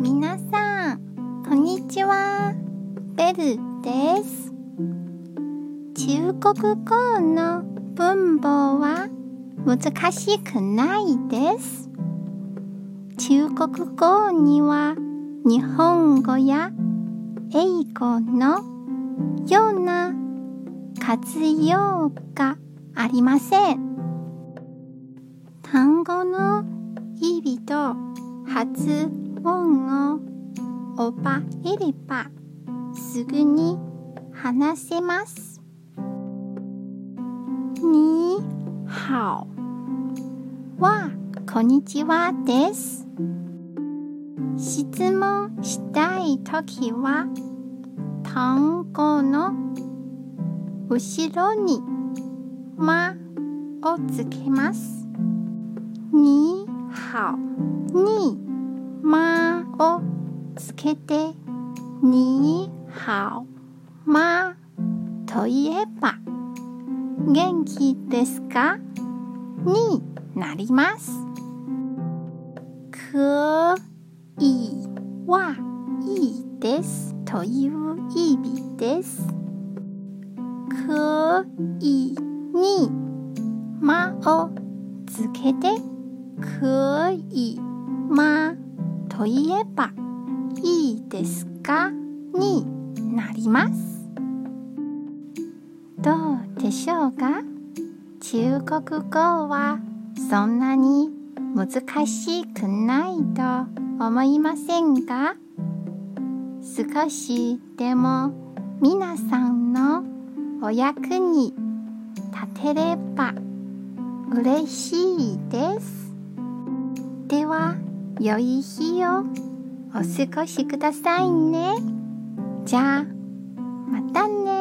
皆さん、こんにちは。ベルです。中国語の文法は難しくないです。中国語には日本語や英語のような活用がありません。単語の意味と発音を覚えればすぐに話せます。に好はこんにちはです。質問したいときは単語の後ろにまをつけます。けて。に好まといえば。元気ですか？になります。可以はいいですという意味です。可以にまをつけて。可以まといえば。いいですか？になります。どうでしょうか？中国語はそんなに難しくないと思いませんか？少しでも皆さんのお役に立てれば嬉しいです。では、良い日をお過ごしくださいね。じゃあ、またね。